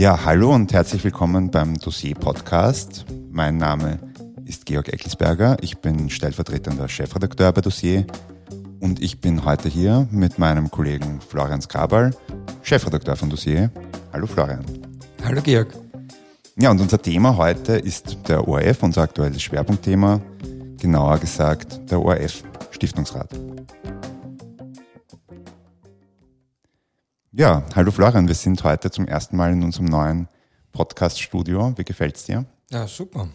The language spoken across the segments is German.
Ja, hallo und herzlich willkommen beim Dossier Podcast. Mein Name ist Georg Eckelsberger. Ich bin stellvertretender Chefredakteur bei Dossier und ich bin heute hier mit meinem Kollegen Florian Skabal, Chefredakteur von Dossier. Hallo Florian. Hallo Georg. Ja, und unser Thema heute ist der ORF, unser aktuelles Schwerpunktthema, genauer gesagt der ORF Stiftungsrat. Ja, hallo Florian, wir sind heute zum ersten Mal in unserem neuen Podcast-Studio. Wie gefällt's dir? Ja, super.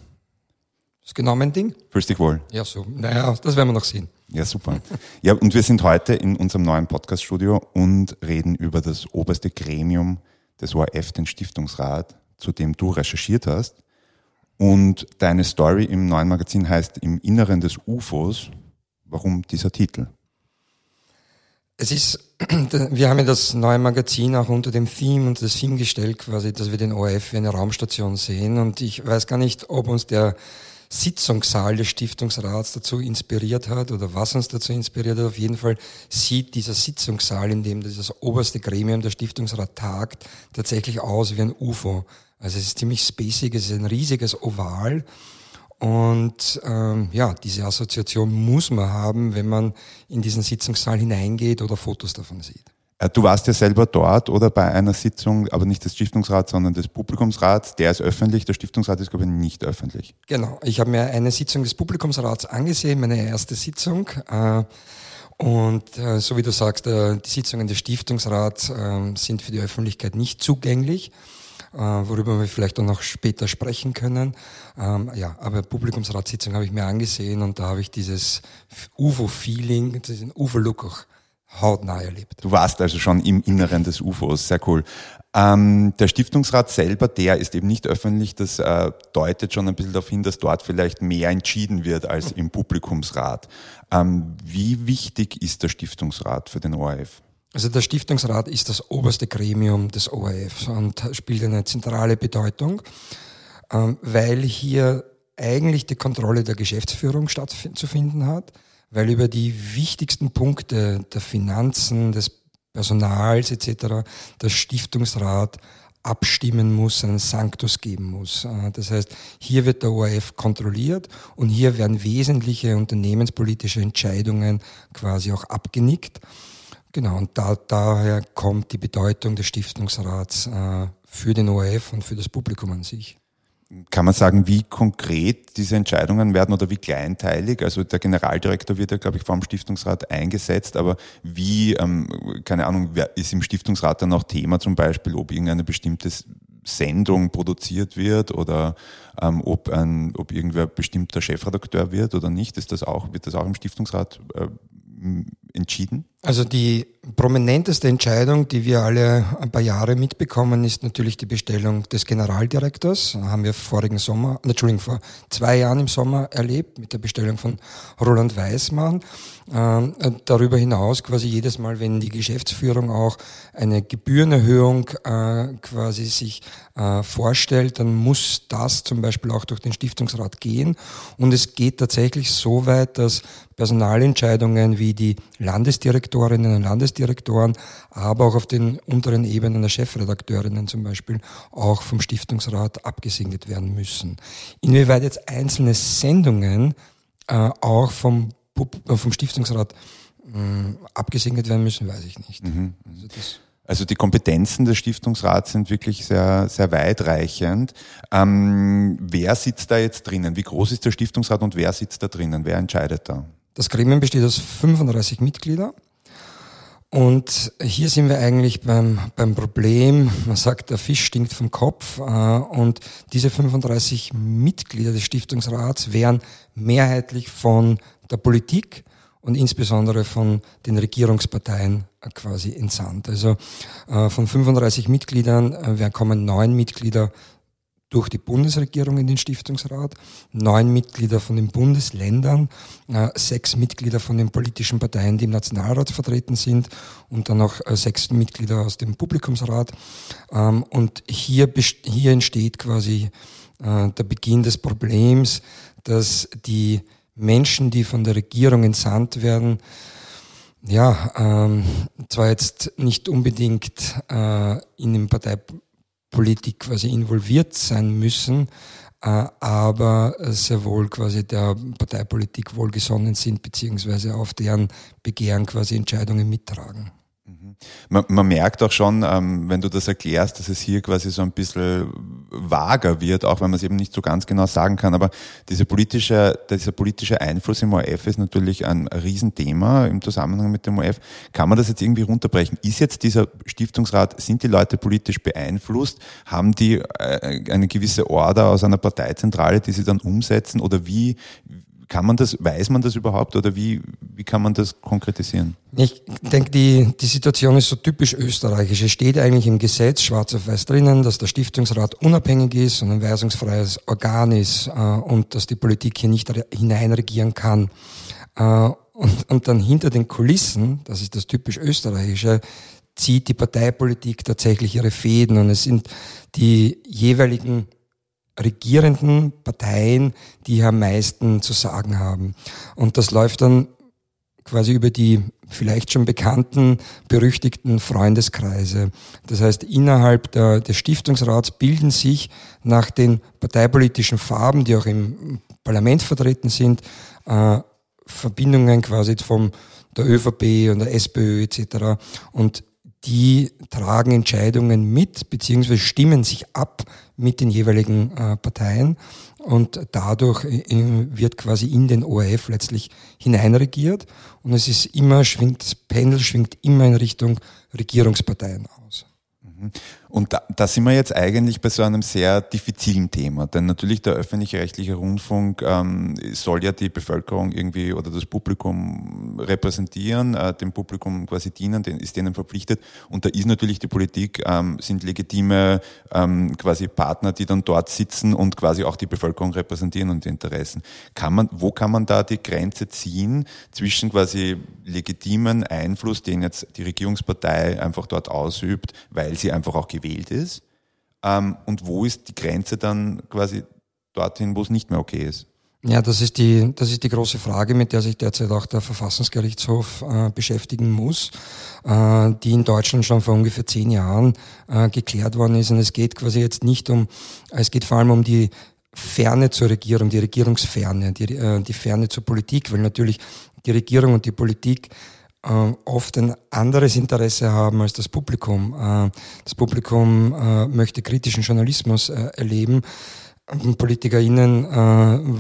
Das ist genau mein Ding. Fühlst dich wohl? Ja, so. Naja, das werden wir noch sehen. Ja, super. Ja, und wir sind heute in unserem neuen Podcast-Studio und reden über das oberste Gremium des ORF, den Stiftungsrat, zu dem du recherchiert hast. Und deine Story im neuen Magazin heißt Im Inneren des UFOs. Warum dieser Titel? Es ist, wir haben ja das neue Magazin auch unter dem Theme und das Theme gestellt quasi, dass wir den ORF wie eine Raumstation sehen und ich weiß gar nicht, ob uns der Sitzungssaal des Stiftungsrats dazu inspiriert hat oder was uns dazu inspiriert hat. Auf jeden Fall sieht dieser Sitzungssaal, in dem das oberste Gremium der Stiftungsrat tagt, tatsächlich aus wie ein UFO. Also es ist ziemlich spacig, es ist ein riesiges Oval und ähm, ja, diese Assoziation muss man haben, wenn man in diesen Sitzungssaal hineingeht oder Fotos davon sieht. Äh, du warst ja selber dort oder bei einer Sitzung, aber nicht des Stiftungsrats, sondern des Publikumsrats. Der ist öffentlich, der Stiftungsrat ist, glaube ich, nicht öffentlich. Genau. Ich habe mir eine Sitzung des Publikumsrats angesehen, meine erste Sitzung. Äh, und äh, so wie du sagst, die Sitzungen des Stiftungsrats ähm, sind für die Öffentlichkeit nicht zugänglich. Äh, worüber wir vielleicht auch noch später sprechen können. Ähm, ja, aber Publikumsratssitzung habe ich mir angesehen und da habe ich dieses UFO-Feeling, diesen UFO-Look auch hautnah erlebt. Du warst also schon im Inneren des UFOs, sehr cool. Ähm, der Stiftungsrat selber, der ist eben nicht öffentlich, das äh, deutet schon ein bisschen darauf hin, dass dort vielleicht mehr entschieden wird als im Publikumsrat. Ähm, wie wichtig ist der Stiftungsrat für den ORF? Also der Stiftungsrat ist das oberste Gremium des ORF und spielt eine zentrale Bedeutung, ähm, weil hier eigentlich die Kontrolle der Geschäftsführung stattzufinden hat, weil über die wichtigsten Punkte der Finanzen, des Personals etc. der Stiftungsrat abstimmen muss, einen Sanctus geben muss. Äh, das heißt, hier wird der ORF kontrolliert und hier werden wesentliche unternehmenspolitische Entscheidungen quasi auch abgenickt. Genau, und da, daher kommt die Bedeutung des Stiftungsrats äh, für den ORF und für das Publikum an sich. Kann man sagen, wie konkret diese Entscheidungen werden oder wie kleinteilig? Also der Generaldirektor wird ja, glaube ich, vom Stiftungsrat eingesetzt, aber wie, ähm, keine Ahnung, wer ist im Stiftungsrat dann auch Thema zum Beispiel, ob irgendeine bestimmte Sendung produziert wird oder ähm, ob, ein, ob irgendwer bestimmter Chefredakteur wird oder nicht? Ist das auch, wird das auch im Stiftungsrat äh, entschieden? Also die prominenteste Entscheidung, die wir alle ein paar Jahre mitbekommen, ist natürlich die Bestellung des Generaldirektors. Haben wir vorigen Sommer, Entschuldigung, vor zwei Jahren im Sommer erlebt mit der Bestellung von Roland Weismann. Ähm, darüber hinaus quasi jedes Mal, wenn die Geschäftsführung auch eine Gebührenerhöhung äh, quasi sich äh, vorstellt, dann muss das zum Beispiel auch durch den Stiftungsrat gehen. Und es geht tatsächlich so weit, dass Personalentscheidungen wie die Landesdirektorinnen und Landesdirektoren, aber auch auf den unteren Ebenen der Chefredakteurinnen zum Beispiel auch vom Stiftungsrat abgesegnet werden müssen. Inwieweit jetzt einzelne Sendungen äh, auch vom, äh, vom Stiftungsrat äh, abgesegnet werden müssen, weiß ich nicht. Mhm. Also also die Kompetenzen des Stiftungsrats sind wirklich sehr, sehr weitreichend. Ähm, wer sitzt da jetzt drinnen? Wie groß ist der Stiftungsrat und wer sitzt da drinnen? Wer entscheidet da? Das Gremium besteht aus 35 Mitgliedern. Und hier sind wir eigentlich beim, beim Problem, man sagt, der Fisch stinkt vom Kopf. Äh, und diese 35 Mitglieder des Stiftungsrats wären mehrheitlich von der Politik und insbesondere von den Regierungsparteien quasi entsandt. Also äh, von 35 Mitgliedern äh, kommen neun Mitglieder durch die Bundesregierung in den Stiftungsrat, neun Mitglieder von den Bundesländern, äh, sechs Mitglieder von den politischen Parteien, die im Nationalrat vertreten sind und dann noch äh, sechs Mitglieder aus dem Publikumsrat. Ähm, und hier, hier entsteht quasi äh, der Beginn des Problems, dass die Menschen, die von der Regierung entsandt werden, ja, ähm, zwar jetzt nicht unbedingt äh, in dem Partei Politik quasi involviert sein müssen, äh, aber sehr wohl quasi der Parteipolitik wohlgesonnen sind, beziehungsweise auf deren Begehren quasi Entscheidungen mittragen. Man, man merkt auch schon, ähm, wenn du das erklärst, dass es hier quasi so ein bisschen vager wird, auch wenn man es eben nicht so ganz genau sagen kann. Aber diese politische, dieser politische Einfluss im ORF ist natürlich ein Riesenthema im Zusammenhang mit dem ORF. Kann man das jetzt irgendwie runterbrechen? Ist jetzt dieser Stiftungsrat, sind die Leute politisch beeinflusst? Haben die äh, eine gewisse Order aus einer Parteizentrale, die sie dann umsetzen? Oder wie, kann man das, weiß man das überhaupt oder wie, wie kann man das konkretisieren? Ich denke, die, die Situation ist so typisch österreichisch. Es steht eigentlich im Gesetz schwarz auf weiß drinnen, dass der Stiftungsrat unabhängig ist und ein weisungsfreies Organ ist äh, und dass die Politik hier nicht hineinregieren kann. Äh, und, und dann hinter den Kulissen, das ist das typisch österreichische, zieht die Parteipolitik tatsächlich ihre Fäden und es sind die jeweiligen regierenden Parteien, die am meisten zu sagen haben. Und das läuft dann quasi über die vielleicht schon bekannten, berüchtigten Freundeskreise. Das heißt, innerhalb der, des Stiftungsrats bilden sich nach den parteipolitischen Farben, die auch im Parlament vertreten sind, äh, Verbindungen quasi vom der ÖVP und der SPÖ etc. Und die tragen Entscheidungen mit, beziehungsweise stimmen sich ab mit den jeweiligen äh, Parteien und dadurch äh, wird quasi in den ORF letztlich hineinregiert und es ist immer, schwingt, das Pendel schwingt immer in Richtung Regierungsparteien aus. Mhm. Und da, da sind wir jetzt eigentlich bei so einem sehr diffizilen Thema, denn natürlich der öffentlich-rechtliche Rundfunk ähm, soll ja die Bevölkerung irgendwie oder das Publikum repräsentieren, äh, dem Publikum quasi dienen, den, ist denen verpflichtet. Und da ist natürlich die Politik, ähm, sind legitime ähm, quasi Partner, die dann dort sitzen und quasi auch die Bevölkerung repräsentieren und die Interessen. Kann man, wo kann man da die Grenze ziehen zwischen quasi legitimen Einfluss, den jetzt die Regierungspartei einfach dort ausübt, weil sie einfach auch gewählt gewählt ist ähm, und wo ist die Grenze dann quasi dorthin, wo es nicht mehr okay ist? Ja, das ist die, das ist die große Frage, mit der sich derzeit auch der Verfassungsgerichtshof äh, beschäftigen muss, äh, die in Deutschland schon vor ungefähr zehn Jahren äh, geklärt worden ist. Und es geht quasi jetzt nicht um, es geht vor allem um die Ferne zur Regierung, die Regierungsferne, die, äh, die Ferne zur Politik, weil natürlich die Regierung und die Politik oft ein anderes Interesse haben als das Publikum. Äh, das Publikum äh, möchte kritischen Journalismus erleben. PolitikerInnen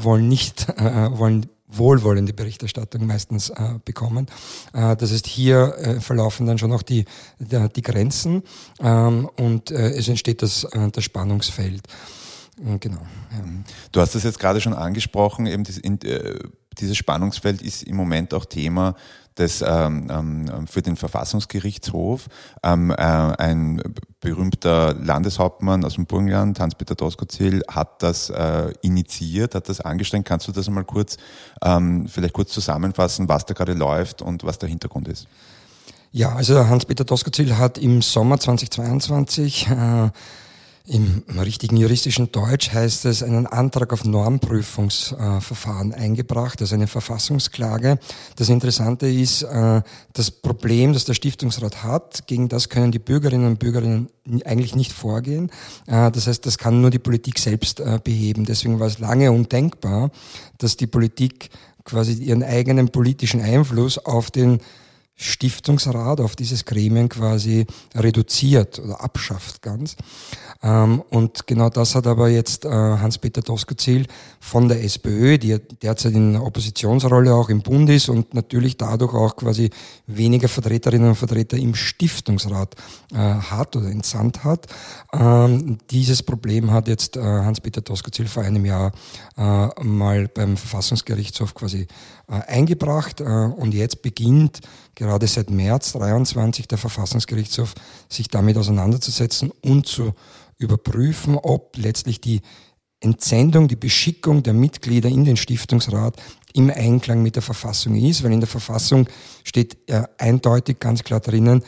wollen nicht, wollen wohlwollende Berichterstattung meistens äh, bekommen. Äh, das heißt, hier äh, verlaufen dann schon auch die, die, die Grenzen ähm, und es entsteht das, das Spannungsfeld. Genau. Ja. Du hast das jetzt gerade schon angesprochen, eben das, in, dieses Spannungsfeld ist im Moment auch Thema des, ähm, ähm, für den Verfassungsgerichtshof. Ähm, äh, ein berühmter Landeshauptmann aus dem Burgenland, Hans-Peter Doskozil, hat das äh, initiiert, hat das angestrengt. Kannst du das einmal kurz, ähm, vielleicht kurz zusammenfassen, was da gerade läuft und was der Hintergrund ist? Ja, also Hans-Peter Doskozil hat im Sommer 2022 äh, im richtigen juristischen Deutsch heißt es einen Antrag auf Normprüfungsverfahren äh, eingebracht, also eine Verfassungsklage. Das Interessante ist, äh, das Problem, das der Stiftungsrat hat, gegen das können die Bürgerinnen und Bürger eigentlich nicht vorgehen. Äh, das heißt, das kann nur die Politik selbst beheben. Deswegen war es lange undenkbar, dass die Politik quasi ihren eigenen politischen Einfluss auf den Stiftungsrat, auf dieses Gremium quasi reduziert oder abschafft ganz. Ähm, und genau das hat aber jetzt äh, Hans-Peter Doskozil von der SPÖ, die derzeit in Oppositionsrolle auch im Bund ist und natürlich dadurch auch quasi weniger Vertreterinnen und Vertreter im Stiftungsrat äh, hat oder entsandt hat. Ähm, dieses Problem hat jetzt äh, Hans-Peter Doskozil vor einem Jahr mal beim Verfassungsgerichtshof quasi eingebracht und jetzt beginnt gerade seit März 23 der Verfassungsgerichtshof sich damit auseinanderzusetzen und zu überprüfen, ob letztlich die Entsendung, die Beschickung der Mitglieder in den Stiftungsrat im Einklang mit der Verfassung ist, weil in der Verfassung steht ja eindeutig ganz klar drinnen,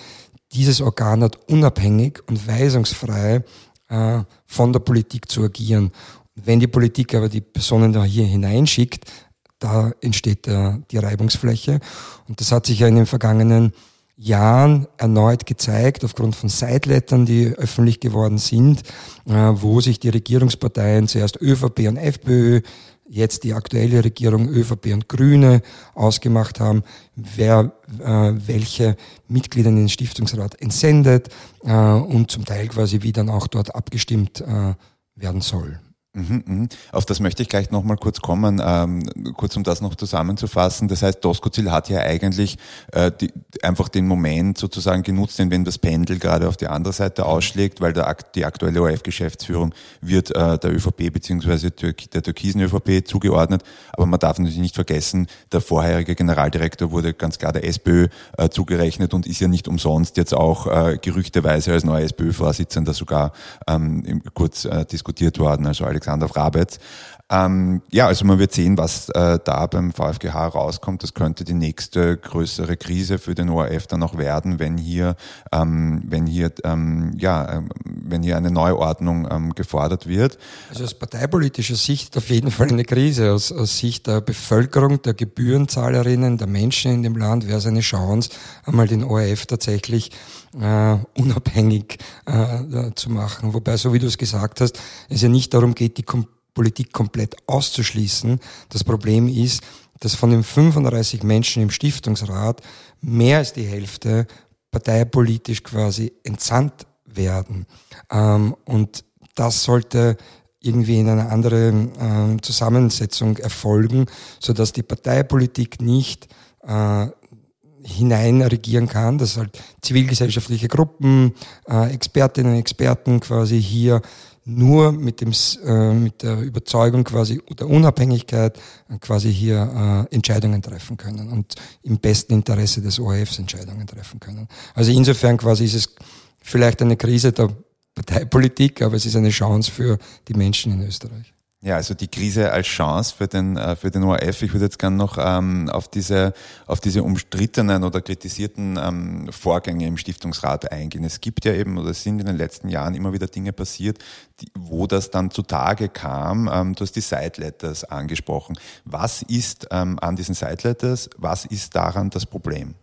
dieses Organ hat unabhängig und weisungsfrei äh, von der Politik zu agieren. Wenn die Politik aber die Personen da hier hineinschickt, da entsteht äh, die Reibungsfläche. Und das hat sich ja in den vergangenen Jahren erneut gezeigt, aufgrund von Sidelettern, die öffentlich geworden sind, äh, wo sich die Regierungsparteien, zuerst ÖVP und FPÖ, jetzt die aktuelle Regierung ÖVP und Grüne ausgemacht haben, wer äh, welche Mitglieder in den Stiftungsrat entsendet äh, und zum Teil quasi wie dann auch dort abgestimmt äh, werden soll. Mhm, mhm. Auf das möchte ich gleich nochmal kurz kommen, ähm, kurz um das noch zusammenzufassen. Das heißt, Doskozil hat ja eigentlich äh, die, einfach den Moment sozusagen genutzt, wenn das Pendel gerade auf die andere Seite ausschlägt, weil der, die aktuelle ORF-Geschäftsführung wird äh, der ÖVP beziehungsweise der türkisen ÖVP zugeordnet. Aber man darf natürlich nicht vergessen, der vorherige Generaldirektor wurde ganz klar der SPÖ äh, zugerechnet und ist ja nicht umsonst jetzt auch äh, gerüchteweise als neuer SPÖ-Vorsitzender sogar ähm, kurz äh, diskutiert worden. Also Alex Alexander Frabetz. Ähm, ja, also man wird sehen, was äh, da beim VfGH rauskommt. Das könnte die nächste größere Krise für den ORF dann auch werden, wenn hier, ähm, wenn hier, ähm, ja, ähm, wenn hier eine Neuordnung ähm, gefordert wird. Also aus parteipolitischer Sicht auf jeden Fall eine Krise. Aus, aus Sicht der Bevölkerung, der Gebührenzahlerinnen, der Menschen in dem Land wäre es eine Chance, einmal den ORF tatsächlich äh, unabhängig äh, zu machen. Wobei, so wie du es gesagt hast, es ja nicht darum geht, die Kom Politik komplett auszuschließen. Das Problem ist, dass von den 35 Menschen im Stiftungsrat mehr als die Hälfte parteipolitisch quasi entsandt werden. Ähm, und das sollte irgendwie in einer anderen äh, Zusammensetzung erfolgen, so dass die Parteipolitik nicht äh, hinein regieren kann, dass halt zivilgesellschaftliche Gruppen, äh, Expertinnen und Experten quasi hier nur mit, dem, äh, mit der Überzeugung quasi der Unabhängigkeit äh, quasi hier äh, Entscheidungen treffen können und im besten Interesse des ORFs Entscheidungen treffen können. Also insofern quasi ist es vielleicht eine Krise der Parteipolitik, aber es ist eine Chance für die Menschen in Österreich. Ja, also die Krise als Chance für den, äh, für den ORF. Ich würde jetzt gerne noch ähm, auf, diese, auf diese umstrittenen oder kritisierten ähm, Vorgänge im Stiftungsrat eingehen. Es gibt ja eben, oder es sind in den letzten Jahren immer wieder Dinge passiert, die, wo das dann zutage kam. Ähm, du hast die Side Letters angesprochen. Was ist ähm, an diesen Side Letters, was ist daran das Problem?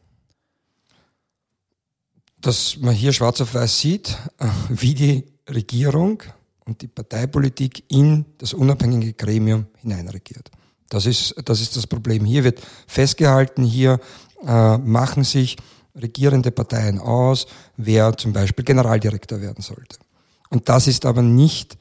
Dass man hier schwarz auf weiß sieht, äh, wie die Regierung und die Parteipolitik in das unabhängige Gremium hineinregiert. Das ist, das ist das Problem. Hier wird festgehalten, hier äh, machen sich regierende Parteien aus, wer zum Beispiel Generaldirektor werden sollte. Und das ist aber nicht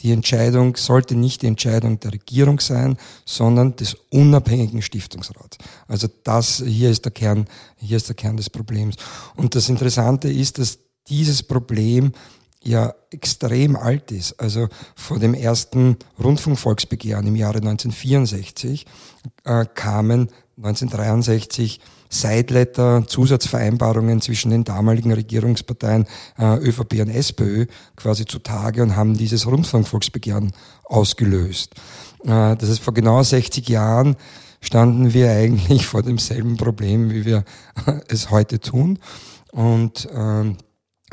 die Entscheidung, sollte nicht die Entscheidung der Regierung sein, sondern des unabhängigen Stiftungsrats. Also das, hier ist der Kern, hier ist der Kern des Problems. Und das Interessante ist, dass dieses Problem ja extrem alt ist. Also vor dem ersten Rundfunkvolksbegehren im Jahre 1964 äh, kamen 1963 Sideletter, Zusatzvereinbarungen zwischen den damaligen Regierungsparteien äh, ÖVP und SPÖ quasi zutage und haben dieses Rundfunkvolksbegehren ausgelöst. Äh, das heißt, vor genau 60 Jahren standen wir eigentlich vor demselben Problem, wie wir es heute tun. Und ähm,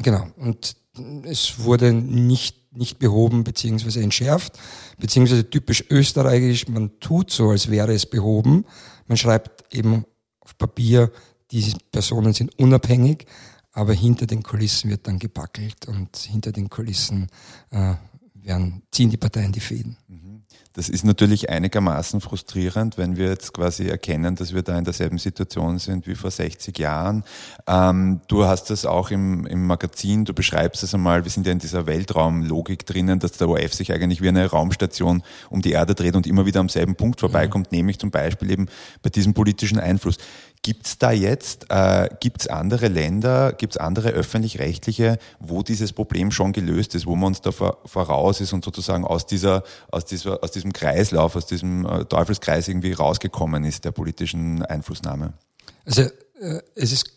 genau, und es wurde nicht, nicht behoben beziehungsweise entschärft, beziehungsweise typisch österreichisch, man tut so, als wäre es behoben. Man schreibt eben auf Papier, diese Personen sind unabhängig, aber hinter den Kulissen wird dann gebackelt und hinter den Kulissen äh, werden, ziehen die Parteien die Fäden. Das ist natürlich einigermaßen frustrierend, wenn wir jetzt quasi erkennen, dass wir da in derselben Situation sind wie vor 60 Jahren. Ähm, du hast das auch im, im Magazin, du beschreibst es einmal, wir sind ja in dieser Weltraumlogik drinnen, dass der ORF sich eigentlich wie eine Raumstation um die Erde dreht und immer wieder am selben Punkt vorbeikommt, mhm. nämlich zum Beispiel eben bei diesem politischen Einfluss. Gibt es da jetzt, äh, gibt es andere Länder, gibt es andere öffentlich-rechtliche, wo dieses Problem schon gelöst ist, wo man uns da vor, voraus ist und sozusagen aus dieser, aus dieser, aus diesem Kreislauf, aus diesem äh, Teufelskreis irgendwie rausgekommen ist der politischen Einflussnahme? Also äh, es ist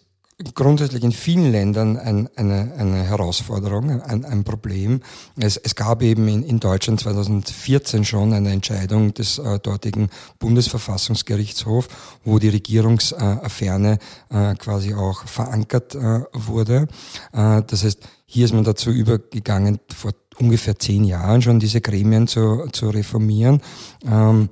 grundsätzlich in vielen Ländern ein, eine, eine Herausforderung, ein, ein Problem. Es, es gab eben in, in Deutschland 2014 schon eine Entscheidung des äh, dortigen Bundesverfassungsgerichtshofs, wo die Regierungsaffäre äh, quasi auch verankert äh, wurde. Äh, das heißt, hier ist man dazu übergegangen, vor ungefähr zehn Jahren schon diese Gremien zu, zu reformieren. Ähm,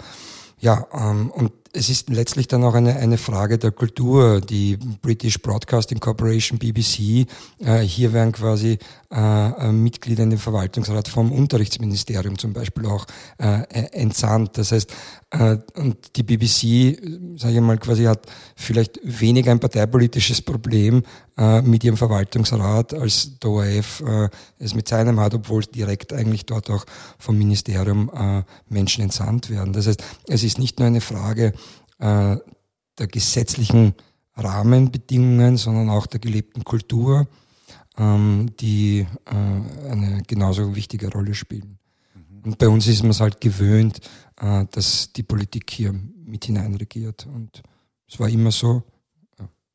ja, ähm, und es ist letztlich dann auch eine, eine Frage der Kultur. Die British Broadcasting Corporation, BBC, äh, hier werden quasi äh, äh, Mitglieder in den Verwaltungsrat vom Unterrichtsministerium zum Beispiel auch äh, äh entsandt. Das heißt, äh, und die BBC, sage ich mal, quasi hat vielleicht weniger ein parteipolitisches Problem äh, mit ihrem Verwaltungsrat, als der ORF äh, es mit seinem hat, obwohl direkt eigentlich dort auch vom Ministerium äh, Menschen entsandt werden. Das heißt, es ist nicht nur eine Frage äh, der gesetzlichen Rahmenbedingungen, sondern auch der gelebten Kultur, ähm, die äh, eine genauso wichtige Rolle spielen. Mhm. Und bei uns ist man es halt gewöhnt, äh, dass die Politik hier mit hineinregiert. Und es war immer so.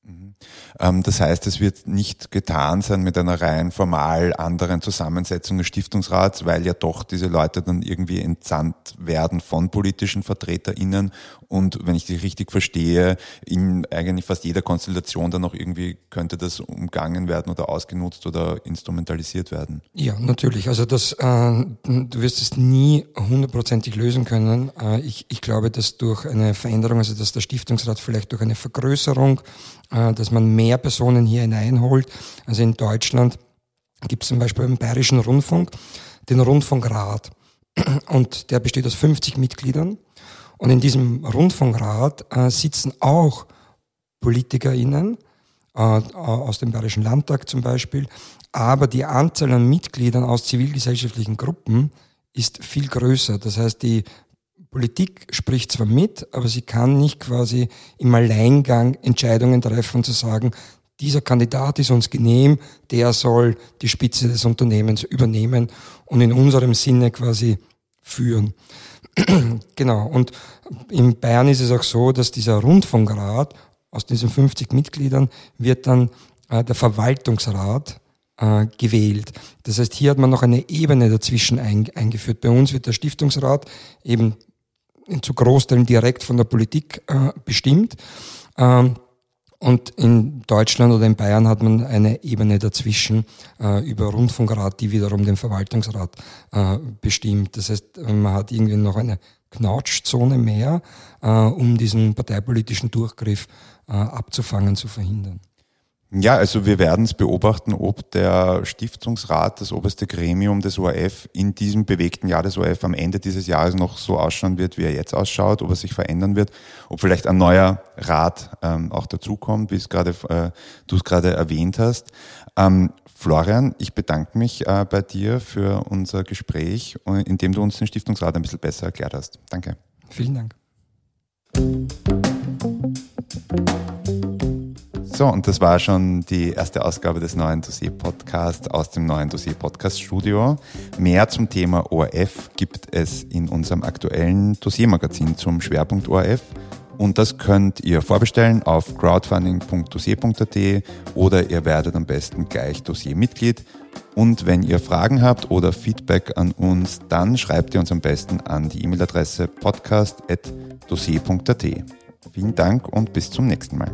Mhm. Ähm, das heißt, es wird nicht getan sein mit einer rein formal anderen Zusammensetzung des Stiftungsrats, weil ja doch diese Leute dann irgendwie entsandt werden von politischen VertreterInnen und wenn ich dich richtig verstehe, in eigentlich fast jeder Konstellation dann auch irgendwie könnte das umgangen werden oder ausgenutzt oder instrumentalisiert werden. Ja, natürlich. Also das, äh, du wirst es nie hundertprozentig lösen können. Äh, ich, ich glaube, dass durch eine Veränderung, also dass der Stiftungsrat vielleicht durch eine Vergrößerung, dass man mehr Personen hier hineinholt. Also in Deutschland gibt es zum Beispiel im Bayerischen Rundfunk den Rundfunkrat. Und der besteht aus 50 Mitgliedern. Und in diesem Rundfunkrat äh, sitzen auch PolitikerInnen äh, aus dem Bayerischen Landtag zum Beispiel. Aber die Anzahl an Mitgliedern aus zivilgesellschaftlichen Gruppen ist viel größer. Das heißt, die Politik spricht zwar mit, aber sie kann nicht quasi im Alleingang Entscheidungen treffen zu sagen, dieser Kandidat ist uns genehm, der soll die Spitze des Unternehmens übernehmen und in unserem Sinne quasi führen. genau. Und in Bayern ist es auch so, dass dieser Rundfunkrat aus diesen 50 Mitgliedern wird dann äh, der Verwaltungsrat äh, gewählt. Das heißt, hier hat man noch eine Ebene dazwischen ein, eingeführt. Bei uns wird der Stiftungsrat eben zu Großteilen direkt von der Politik äh, bestimmt. Ähm, und in Deutschland oder in Bayern hat man eine Ebene dazwischen äh, über Rundfunkrat, die wiederum den Verwaltungsrat äh, bestimmt. Das heißt, man hat irgendwie noch eine Knautschzone mehr, äh, um diesen parteipolitischen Durchgriff äh, abzufangen, zu verhindern. Ja, also wir werden es beobachten, ob der Stiftungsrat, das oberste Gremium des ORF, in diesem bewegten Jahr des ORF am Ende dieses Jahres noch so ausschauen wird, wie er jetzt ausschaut, ob er sich verändern wird, ob vielleicht ein neuer Rat ähm, auch dazukommt, wie es gerade äh, du es gerade erwähnt hast. Ähm, Florian, ich bedanke mich äh, bei dir für unser Gespräch, in dem du uns den Stiftungsrat ein bisschen besser erklärt hast. Danke. Vielen Dank. So, und das war schon die erste Ausgabe des neuen Dossier-Podcasts aus dem neuen Dossier-Podcast-Studio. Mehr zum Thema ORF gibt es in unserem aktuellen Dossiermagazin zum Schwerpunkt ORF. Und das könnt ihr vorbestellen auf crowdfunding.dossier.at oder ihr werdet am besten gleich Dossiermitglied. Und wenn ihr Fragen habt oder Feedback an uns, dann schreibt ihr uns am besten an die E-Mail-Adresse podcast.dossier.at. Vielen Dank und bis zum nächsten Mal.